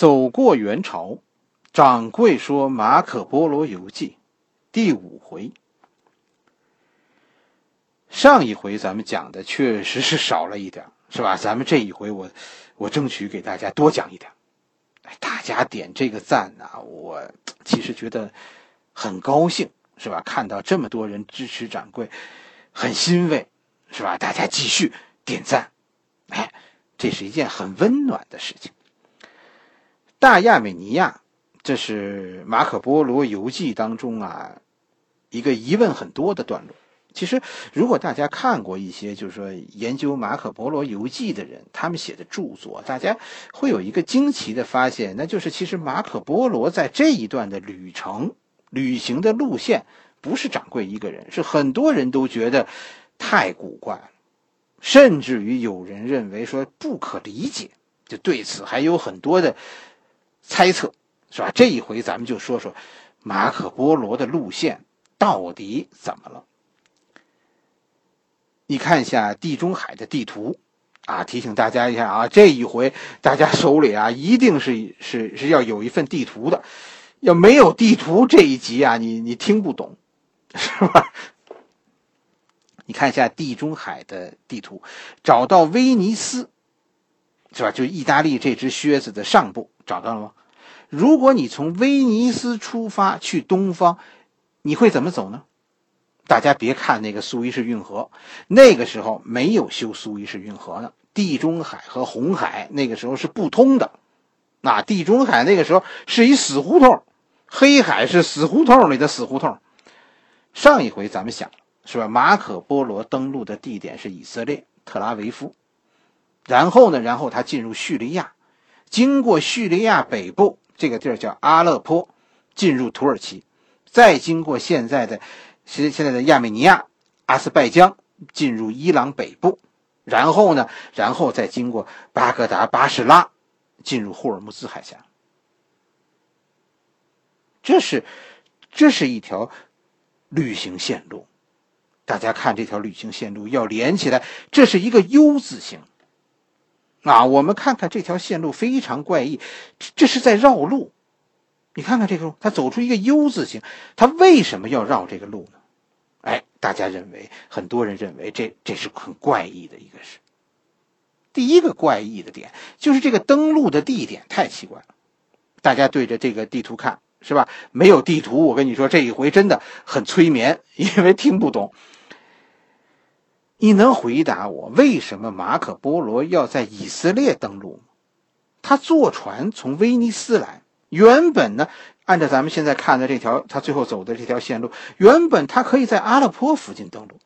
走过元朝，掌柜说《马可·波罗游记》第五回。上一回咱们讲的确实是少了一点，是吧？咱们这一回我我争取给大家多讲一点。哎，大家点这个赞呐，我其实觉得很高兴，是吧？看到这么多人支持掌柜，很欣慰，是吧？大家继续点赞，哎，这是一件很温暖的事情。大亚美尼亚，这是马可波罗游记当中啊一个疑问很多的段落。其实，如果大家看过一些就是说研究马可波罗游记的人，他们写的著作，大家会有一个惊奇的发现，那就是其实马可波罗在这一段的旅程、旅行的路线，不是掌柜一个人，是很多人都觉得太古怪了，甚至于有人认为说不可理解，就对此还有很多的。猜测是吧？这一回咱们就说说马可波罗的路线到底怎么了？你看一下地中海的地图啊，提醒大家一下啊，这一回大家手里啊一定是是是要有一份地图的，要没有地图这一集啊，你你听不懂，是吧？你看一下地中海的地图，找到威尼斯，是吧？就意大利这只靴子的上部，找到了吗？如果你从威尼斯出发去东方，你会怎么走呢？大家别看那个苏伊士运河，那个时候没有修苏伊士运河呢。地中海和红海那个时候是不通的，那地中海那个时候是一死胡同，黑海是死胡同里的死胡同。上一回咱们想是吧？马可波罗登陆的地点是以色列特拉维夫，然后呢，然后他进入叙利亚，经过叙利亚北部。这个地儿叫阿勒颇，进入土耳其，再经过现在的现现在的亚美尼亚、阿斯拜疆，进入伊朗北部，然后呢，然后再经过巴格达、巴士拉，进入霍尔木兹海峡。这是这是一条旅行线路，大家看这条旅行线路要连起来，这是一个 U 字形。啊，我们看看这条线路非常怪异，这是在绕路。你看看这个路，它走出一个 U 字形，它为什么要绕这个路呢？哎，大家认为，很多人认为这这是很怪异的一个事。第一个怪异的点就是这个登陆的地点太奇怪了。大家对着这个地图看，是吧？没有地图，我跟你说，这一回真的很催眠，因为听不懂。你能回答我为什么马可波罗要在以色列登陆吗？他坐船从威尼斯来，原本呢，按照咱们现在看的这条，他最后走的这条线路，原本他可以在阿勒颇附近登陆，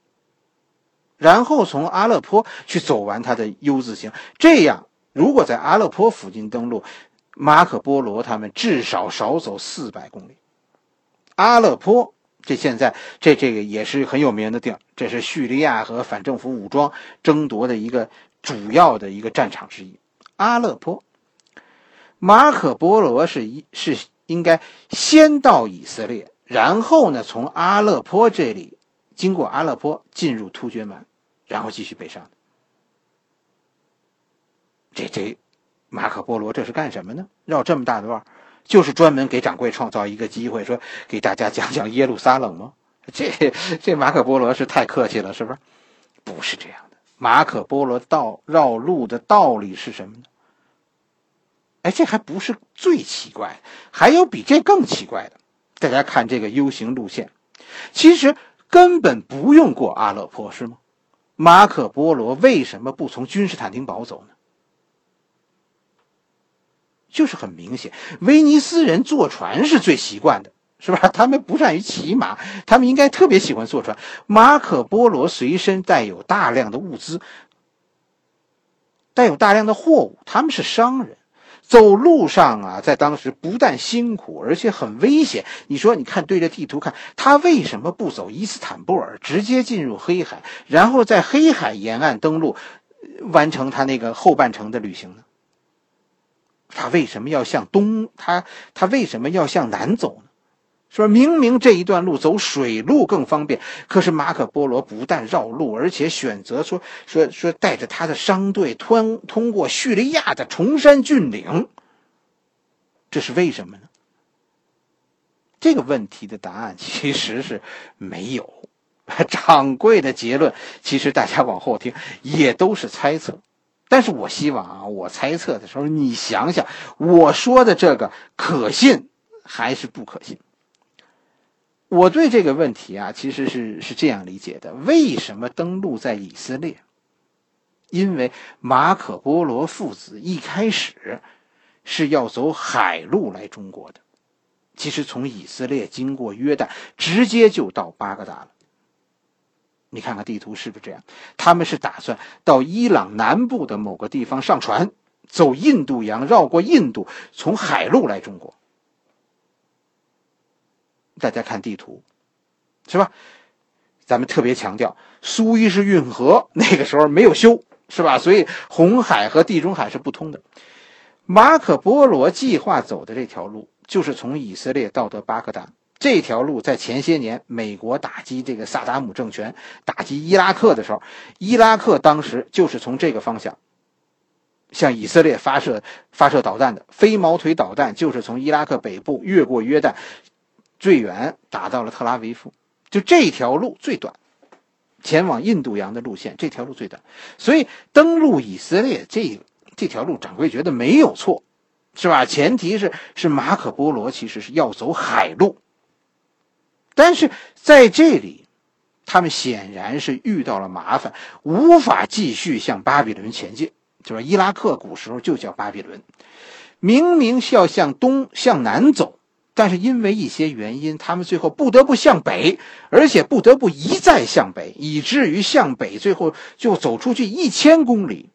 然后从阿勒颇去走完他的 U 字形。这样，如果在阿勒颇附近登陆，马可波罗他们至少少走四百公里。阿勒颇。这现在这这个也是很有名的地儿，这是叙利亚和反政府武装争夺的一个主要的一个战场之一。阿勒颇，马可波罗是一是应该先到以色列，然后呢从阿勒颇这里经过阿勒颇进入突厥蛮，然后继续北上。这这马可波罗这是干什么呢？绕这么大的弯儿？就是专门给掌柜创造一个机会，说给大家讲讲耶路撒冷吗？这这马可波罗是太客气了，是不是？不是这样的。马可波罗道绕路的道理是什么呢？哎，这还不是最奇怪，还有比这更奇怪的。大家看这个 U 型路线，其实根本不用过阿勒颇，是吗？马可波罗为什么不从君士坦丁堡走呢？就是很明显，威尼斯人坐船是最习惯的，是吧？他们不善于骑马，他们应该特别喜欢坐船。马可波罗随身带有大量的物资，带有大量的货物，他们是商人，走路上啊，在当时不但辛苦，而且很危险。你说，你看对着地图看，他为什么不走伊斯坦布尔，直接进入黑海，然后在黑海沿岸登陆，完成他那个后半程的旅行呢？他为什么要向东？他他为什么要向南走呢？说明明这一段路走水路更方便，可是马可波罗不但绕路，而且选择说说说带着他的商队通通过叙利亚的崇山峻岭。这是为什么呢？这个问题的答案 其实是没有。掌柜的结论，其实大家往后听也都是猜测。但是我希望啊，我猜测的时候，你想想我说的这个可信还是不可信？我对这个问题啊，其实是是这样理解的：为什么登陆在以色列？因为马可·波罗父子一开始是要走海路来中国的，其实从以色列经过约旦，直接就到巴格达了。你看看地图是不是这样？他们是打算到伊朗南部的某个地方上船，走印度洋，绕过印度，从海路来中国。大家看地图，是吧？咱们特别强调，苏伊士运河那个时候没有修，是吧？所以红海和地中海是不通的。马可·波罗计划走的这条路，就是从以色列到达巴格达。这条路在前些年，美国打击这个萨达姆政权、打击伊拉克的时候，伊拉克当时就是从这个方向向以色列发射发射导弹的。飞毛腿导弹就是从伊拉克北部越过约旦，最远打到了特拉维夫。就这条路最短，前往印度洋的路线，这条路最短。所以登陆以色列这这条路，掌柜觉得没有错，是吧？前提是是马可波罗其实是要走海路。但是在这里，他们显然是遇到了麻烦，无法继续向巴比伦前进。就是伊拉克古时候就叫巴比伦，明明是要向东向南走，但是因为一些原因，他们最后不得不向北，而且不得不一再向北，以至于向北最后就走出去一千公里。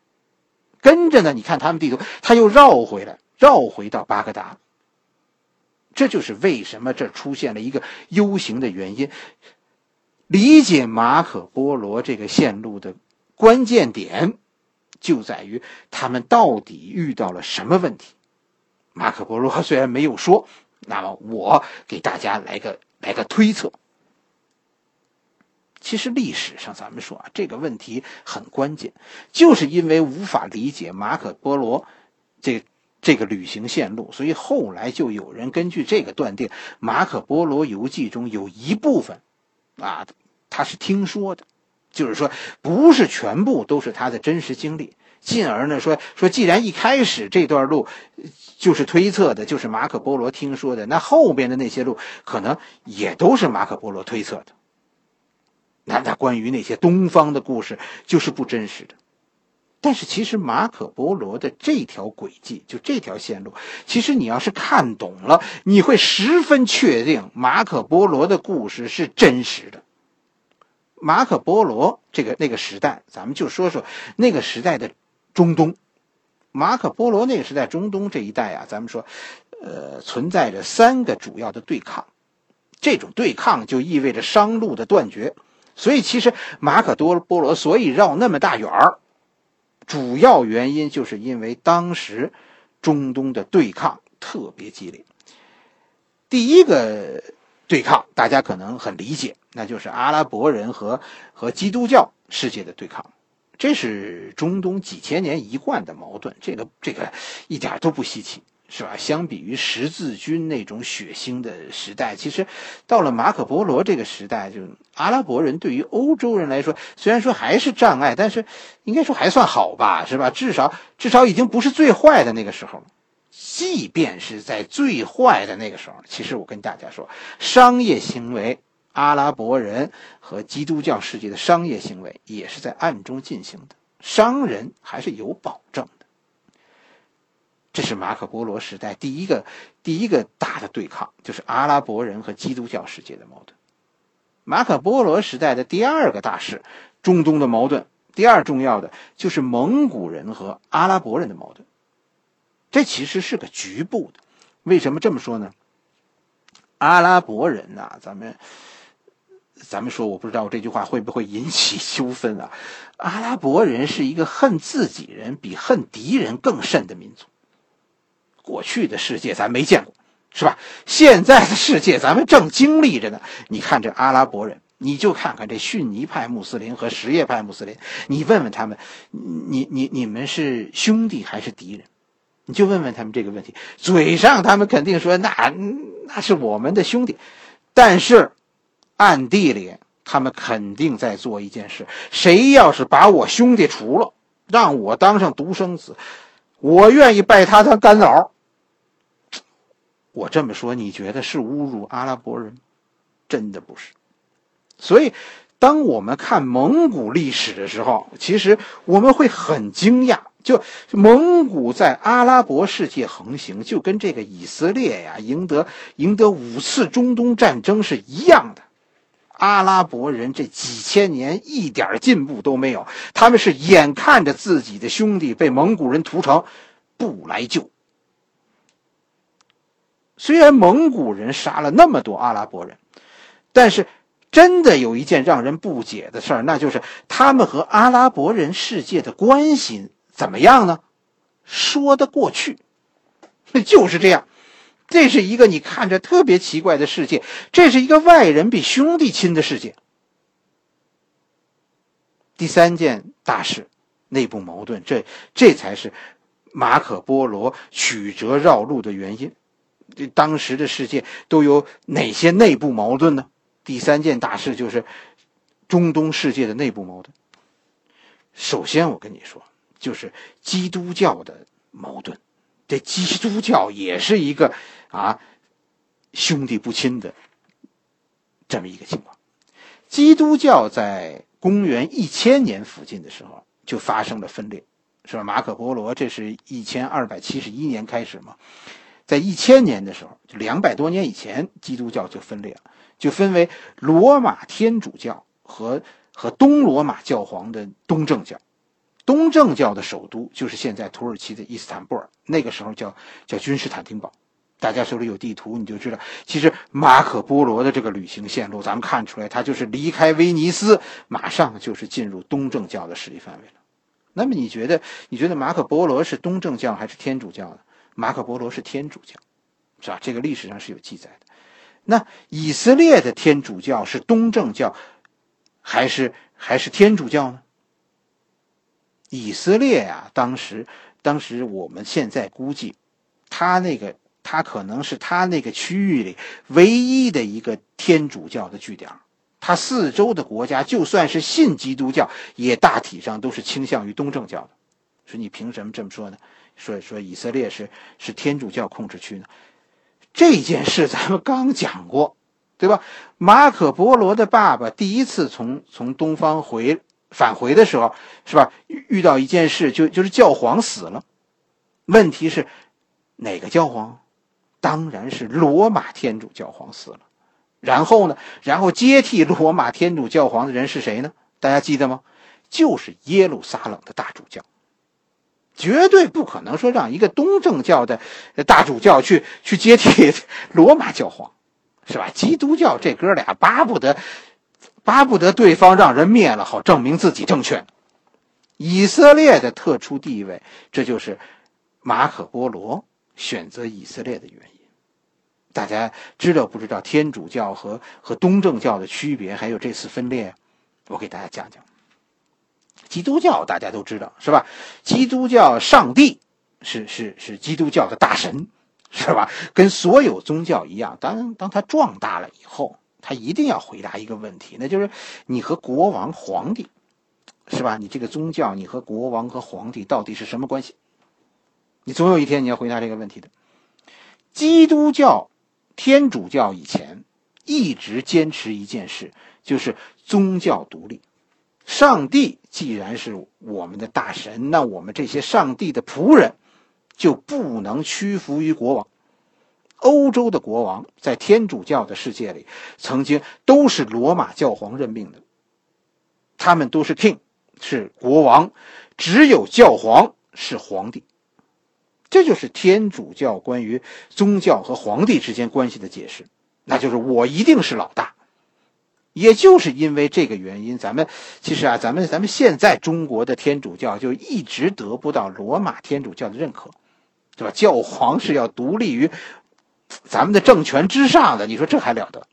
跟着呢，你看他们地图，他又绕回来，绕回到巴格达。这就是为什么这出现了一个 U 型的原因。理解马可波罗这个线路的关键点，就在于他们到底遇到了什么问题。马可波罗虽然没有说，那么我给大家来个来个推测。其实历史上咱们说啊，这个问题很关键，就是因为无法理解马可波罗这。这个旅行线路，所以后来就有人根据这个断定，《马可·波罗游记》中有一部分，啊，他是听说的，就是说不是全部都是他的真实经历。进而呢，说说既然一开始这段路就是推测的，就是马可·波罗听说的，那后边的那些路可能也都是马可·波罗推测的。那那关于那些东方的故事就是不真实的。但是其实马可波罗的这条轨迹，就这条线路，其实你要是看懂了，你会十分确定马可波罗的故事是真实的。马可波罗这个那个时代，咱们就说说那个时代的中东。马可波罗那个时代中东这一带啊，咱们说，呃，存在着三个主要的对抗，这种对抗就意味着商路的断绝。所以其实马可多波罗所以绕那么大远儿。主要原因就是因为当时中东的对抗特别激烈。第一个对抗大家可能很理解，那就是阿拉伯人和和基督教世界的对抗，这是中东几千年一贯的矛盾，这个这个一点都不稀奇。是吧？相比于十字军那种血腥的时代，其实到了马可波罗这个时代，就阿拉伯人对于欧洲人来说，虽然说还是障碍，但是应该说还算好吧，是吧？至少至少已经不是最坏的那个时候。即便是在最坏的那个时候，其实我跟大家说，商业行为，阿拉伯人和基督教世界的商业行为也是在暗中进行的，商人还是有保证。这是马可波罗时代第一个第一个大的对抗，就是阿拉伯人和基督教世界的矛盾。马可波罗时代的第二个大事，中东的矛盾，第二重要的就是蒙古人和阿拉伯人的矛盾。这其实是个局部的，为什么这么说呢？阿拉伯人呐，咱们咱们说，我不知道这句话会不会引起纠纷啊？阿拉伯人是一个恨自己人比恨敌人更甚的民族。过去的世界咱没见过，是吧？现在的世界咱们正经历着呢。你看这阿拉伯人，你就看看这逊尼派穆斯林和什叶派穆斯林，你问问他们，你你你们是兄弟还是敌人？你就问问他们这个问题，嘴上他们肯定说那那是我们的兄弟，但是暗地里他们肯定在做一件事：谁要是把我兄弟除了，让我当上独生子，我愿意拜他当干老。我这么说，你觉得是侮辱阿拉伯人？真的不是。所以，当我们看蒙古历史的时候，其实我们会很惊讶。就蒙古在阿拉伯世界横行，就跟这个以色列呀赢得赢得五次中东战争是一样的。阿拉伯人这几千年一点进步都没有，他们是眼看着自己的兄弟被蒙古人屠城，不来救。虽然蒙古人杀了那么多阿拉伯人，但是真的有一件让人不解的事儿，那就是他们和阿拉伯人世界的关系。怎么样呢？说得过去，就是这样。这是一个你看着特别奇怪的世界，这是一个外人比兄弟亲的世界。第三件大事，内部矛盾，这这才是马可波罗曲折绕路的原因。这当时的世界都有哪些内部矛盾呢？第三件大事就是中东世界的内部矛盾。首先，我跟你说。就是基督教的矛盾，这基督教也是一个啊兄弟不亲的这么一个情况。基督教在公元一千年附近的时候就发生了分裂，是吧？马可波罗这是一千二百七十一年开始嘛，在一千年的时候，就两百多年以前，基督教就分裂了，就分为罗马天主教和和东罗马教皇的东正教。东正教的首都就是现在土耳其的伊斯坦布尔，那个时候叫叫君士坦丁堡。大家手里有地图，你就知道，其实马可波罗的这个旅行线路，咱们看出来，他就是离开威尼斯，马上就是进入东正教的势力范围了。那么你觉得，你觉得马可波罗是东正教还是天主教呢？马可波罗是天主教，是吧？这个历史上是有记载的。那以色列的天主教是东正教，还是还是天主教呢？以色列啊，当时，当时我们现在估计，他那个他可能是他那个区域里唯一的一个天主教的据点。他四周的国家就算是信基督教，也大体上都是倾向于东正教的。说你凭什么这么说呢？说说以色列是是天主教控制区呢？这件事咱们刚讲过，对吧？马可波罗的爸爸第一次从从东方回。返回的时候，是吧？遇到一件事，就就是教皇死了。问题是，哪个教皇？当然是罗马天主教皇死了。然后呢？然后接替罗马天主教皇的人是谁呢？大家记得吗？就是耶路撒冷的大主教。绝对不可能说让一个东正教的大主教去去接替 罗马教皇，是吧？基督教这哥俩巴不得。巴不得对方让人灭了，好证明自己正确。以色列的特殊地位，这就是马可波罗选择以色列的原因。大家知道不知道天主教和和东正教的区别？还有这次分裂，我给大家讲讲。基督教大家都知道是吧？基督教上帝是是是基督教的大神，是吧？跟所有宗教一样，当当他壮大了以后。他一定要回答一个问题，那就是你和国王、皇帝，是吧？你这个宗教，你和国王和皇帝到底是什么关系？你总有一天你要回答这个问题的。基督教、天主教以前一直坚持一件事，就是宗教独立。上帝既然是我们的大神，那我们这些上帝的仆人就不能屈服于国王。欧洲的国王在天主教的世界里，曾经都是罗马教皇任命的，他们都是 king，是国王，只有教皇是皇帝。这就是天主教关于宗教和皇帝之间关系的解释，那就是我一定是老大。也就是因为这个原因，咱们其实啊，咱们咱们现在中国的天主教就一直得不到罗马天主教的认可，对吧？教皇是要独立于。咱们的政权之上的，你说这还了得？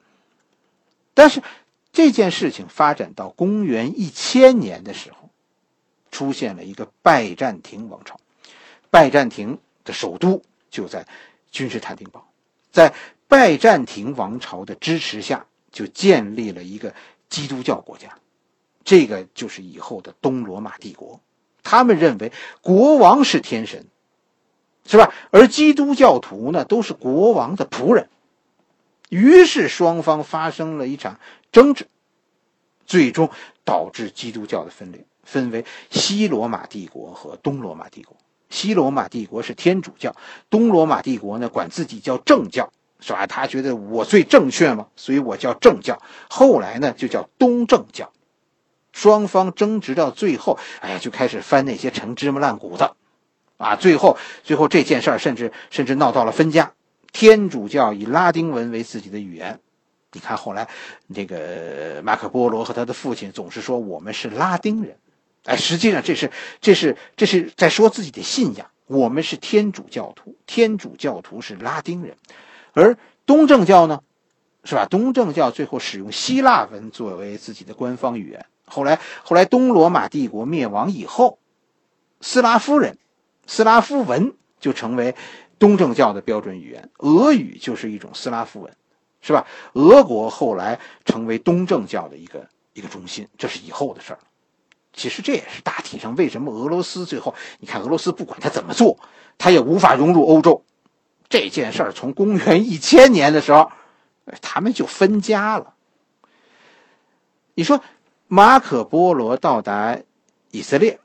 但是这件事情发展到公元一千年的时候，出现了一个拜占庭王朝。拜占庭的首都就在君士坦丁堡，在拜占庭王朝的支持下，就建立了一个基督教国家，这个就是以后的东罗马帝国。他们认为国王是天神，是吧？而基督教徒呢，都是国王的仆人。于是双方发生了一场争执，最终导致基督教的分裂，分为西罗马帝国和东罗马帝国。西罗马帝国是天主教，东罗马帝国呢管自己叫正教，是吧？他觉得我最正确嘛，所以我叫正教。后来呢就叫东正教。双方争执到最后，哎呀，就开始翻那些陈芝麻烂谷子，啊，最后最后这件事儿甚至甚至闹到了分家。天主教以拉丁文为自己的语言，你看后来那个马可波罗和他的父亲总是说我们是拉丁人，哎，实际上这是这是这是在说自己的信仰，我们是天主教徒，天主教徒是拉丁人，而东正教呢，是吧？东正教最后使用希腊文作为自己的官方语言。后来，后来东罗马帝国灭亡以后，斯拉夫人、斯拉夫文就成为东正教的标准语言。俄语就是一种斯拉夫文，是吧？俄国后来成为东正教的一个一个中心，这是以后的事儿。其实这也是大体上为什么俄罗斯最后，你看俄罗斯不管他怎么做，他也无法融入欧洲。这件事儿从公元一千年的时候，他们就分家了。你说？马可波罗到达以色列，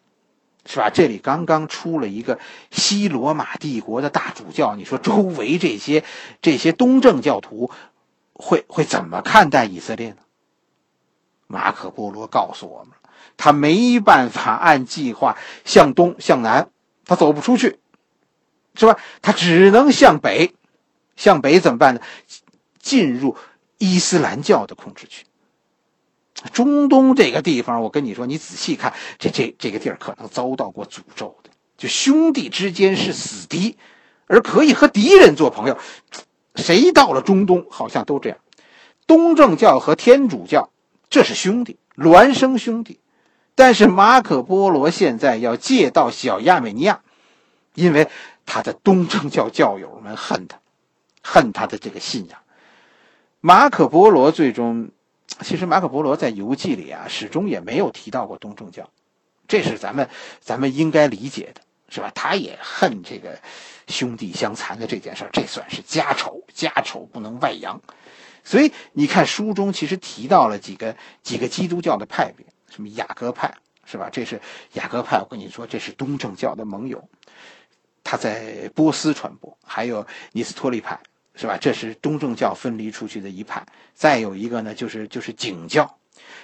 是吧？这里刚刚出了一个西罗马帝国的大主教，你说周围这些这些东正教徒会会怎么看待以色列呢？马可波罗告诉我们，他没办法按计划向东向南，他走不出去，是吧？他只能向北，向北怎么办呢？进入伊斯兰教的控制区。中东这个地方，我跟你说，你仔细看，这这这个地儿可能遭到过诅咒的。就兄弟之间是死敌，而可以和敌人做朋友。谁到了中东，好像都这样。东正教和天主教，这是兄弟，孪生兄弟。但是马可波罗现在要借到小亚美尼亚，因为他的东正教教友们恨他，恨他的这个信仰。马可波罗最终。其实马可波罗在游记里啊，始终也没有提到过东正教，这是咱们咱们应该理解的，是吧？他也恨这个兄弟相残的这件事这算是家丑，家丑不能外扬。所以你看书中其实提到了几个几个基督教的派别，什么雅各派，是吧？这是雅各派，我跟你说，这是东正教的盟友，他在波斯传播，还有尼斯托利派。是吧？这是东正教分离出去的一派。再有一个呢，就是就是景教。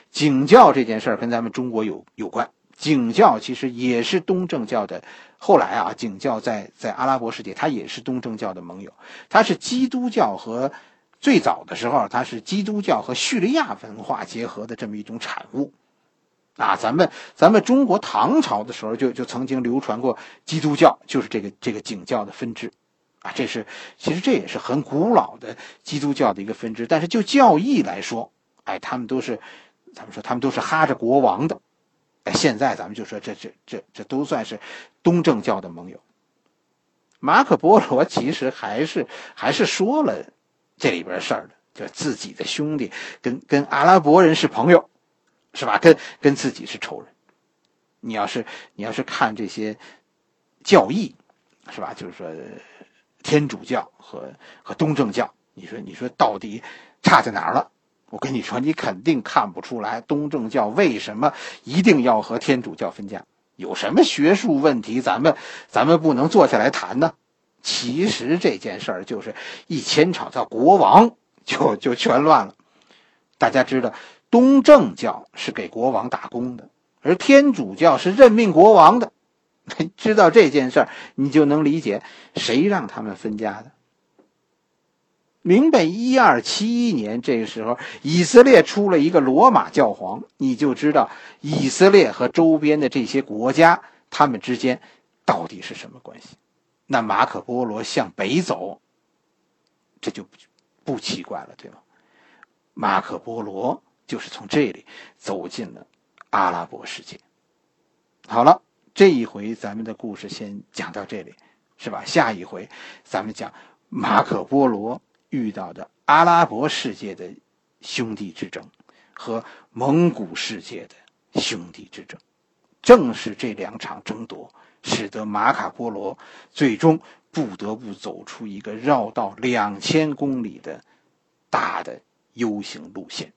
景教这件事儿跟咱们中国有有关。景教其实也是东正教的。后来啊，景教在在阿拉伯世界，它也是东正教的盟友。它是基督教和最早的时候，它是基督教和叙利亚文化结合的这么一种产物。啊，咱们咱们中国唐朝的时候就就曾经流传过基督教，就是这个这个景教的分支。啊，这是其实这也是很古老的基督教的一个分支，但是就教义来说，哎，他们都是，咱们说他们都是哈着国王的，哎，现在咱们就说这这这这都算是东正教的盟友。马可波罗其实还是还是说了这里边事儿的，就自己的兄弟跟跟阿拉伯人是朋友，是吧？跟跟自己是仇人。你要是你要是看这些教义，是吧？就是说。天主教和和东正教，你说你说到底差在哪儿了？我跟你说，你肯定看不出来东正教为什么一定要和天主教分家，有什么学术问题？咱们咱们不能坐下来谈呢？其实这件事儿就是一牵扯到国王，就就全乱了。大家知道，东正教是给国王打工的，而天主教是任命国王的。知道这件事儿，你就能理解谁让他们分家的。明白一二七一年这个时候，以色列出了一个罗马教皇，你就知道以色列和周边的这些国家他们之间到底是什么关系。那马可波罗向北走，这就不奇怪了，对吗？马可波罗就是从这里走进了阿拉伯世界。好了。这一回咱们的故事先讲到这里，是吧？下一回咱们讲马可波罗遇到的阿拉伯世界的兄弟之争和蒙古世界的兄弟之争，正是这两场争夺，使得马可波罗最终不得不走出一个绕道两千公里的大的 U 型路线。